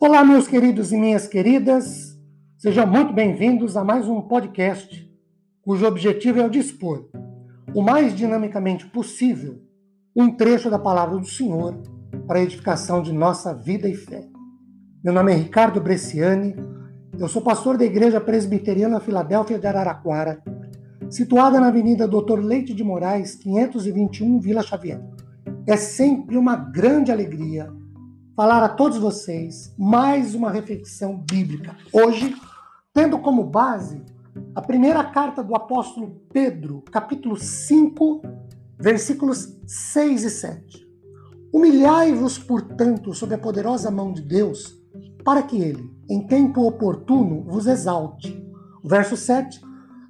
Olá, meus queridos e minhas queridas, sejam muito bem-vindos a mais um podcast cujo objetivo é o dispor, o mais dinamicamente possível, um trecho da palavra do Senhor para a edificação de nossa vida e fé. Meu nome é Ricardo Bresciani, eu sou pastor da Igreja Presbiteriana Filadélfia de Araraquara, situada na Avenida Doutor Leite de Moraes, 521, Vila Xavier. É sempre uma grande alegria falar a todos vocês mais uma reflexão bíblica. Hoje, tendo como base a primeira carta do apóstolo Pedro, capítulo 5, versículos 6 e 7. Humilhai-vos, portanto, sob a poderosa mão de Deus, para que ele, em tempo oportuno, vos exalte. Verso 7,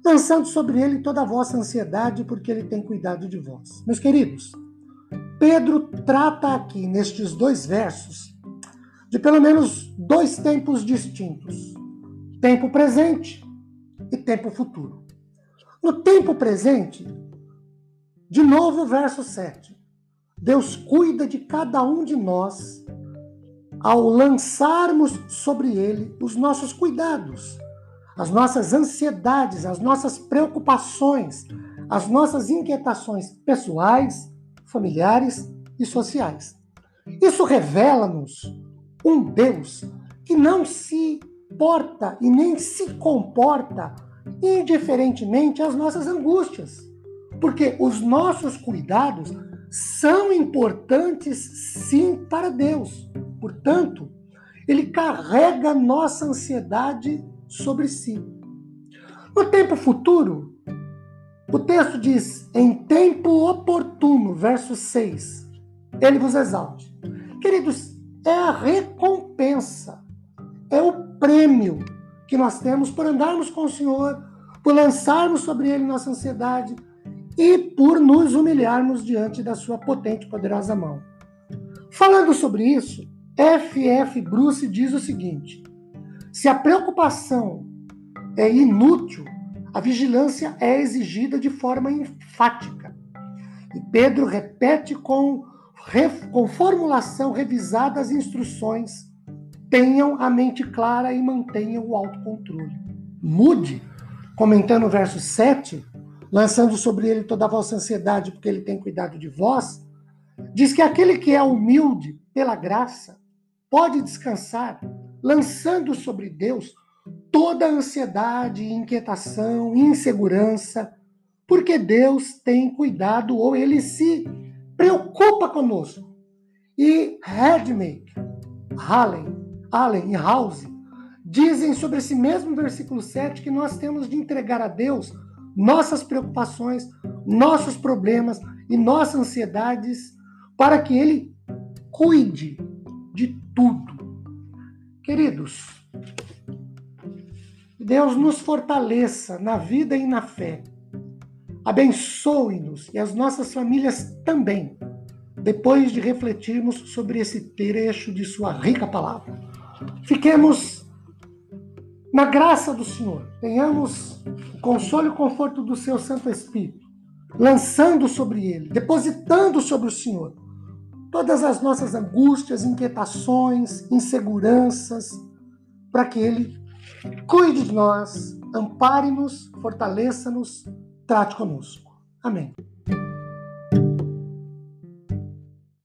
lançando sobre ele toda a vossa ansiedade, porque ele tem cuidado de vós. Meus queridos, Pedro trata aqui, nestes dois versos, de pelo menos dois tempos distintos: tempo presente e tempo futuro. No tempo presente, de novo, verso 7. Deus cuida de cada um de nós ao lançarmos sobre ele os nossos cuidados, as nossas ansiedades, as nossas preocupações, as nossas inquietações pessoais, familiares e sociais. Isso revela-nos um Deus que não se porta e nem se comporta indiferentemente às nossas angústias. Porque os nossos cuidados são importantes sim para Deus. Portanto, ele carrega nossa ansiedade sobre si. No tempo futuro, o texto diz: em tempo oportuno, verso 6, ele vos exalte. Queridos, é a recompensa, é o prêmio que nós temos por andarmos com o Senhor, por lançarmos sobre ele nossa ansiedade e por nos humilharmos diante da sua potente e poderosa mão. Falando sobre isso, F.F. Bruce diz o seguinte: se a preocupação é inútil, a vigilância é exigida de forma enfática. E Pedro repete com, com formulação revisada as instruções. Tenham a mente clara e mantenham o autocontrole. Mude, comentando o verso 7, lançando sobre ele toda a vossa ansiedade, porque ele tem cuidado de vós, diz que aquele que é humilde pela graça pode descansar, lançando sobre Deus toda ansiedade, inquietação, insegurança, porque Deus tem cuidado ou ele se preocupa conosco. E Redmaker, Hallen, Allen e House dizem sobre esse mesmo versículo 7 que nós temos de entregar a Deus nossas preocupações, nossos problemas e nossas ansiedades para que ele cuide de tudo. Queridos, Deus nos fortaleça na vida e na fé. Abençoe-nos e as nossas famílias também, depois de refletirmos sobre esse trecho de Sua rica palavra. Fiquemos na graça do Senhor, tenhamos o consolo e o conforto do Seu Santo Espírito, lançando sobre Ele, depositando sobre o Senhor todas as nossas angústias, inquietações, inseguranças, para que Ele Cuide de nós, ampare-nos, fortaleça-nos, trate conosco. Amém.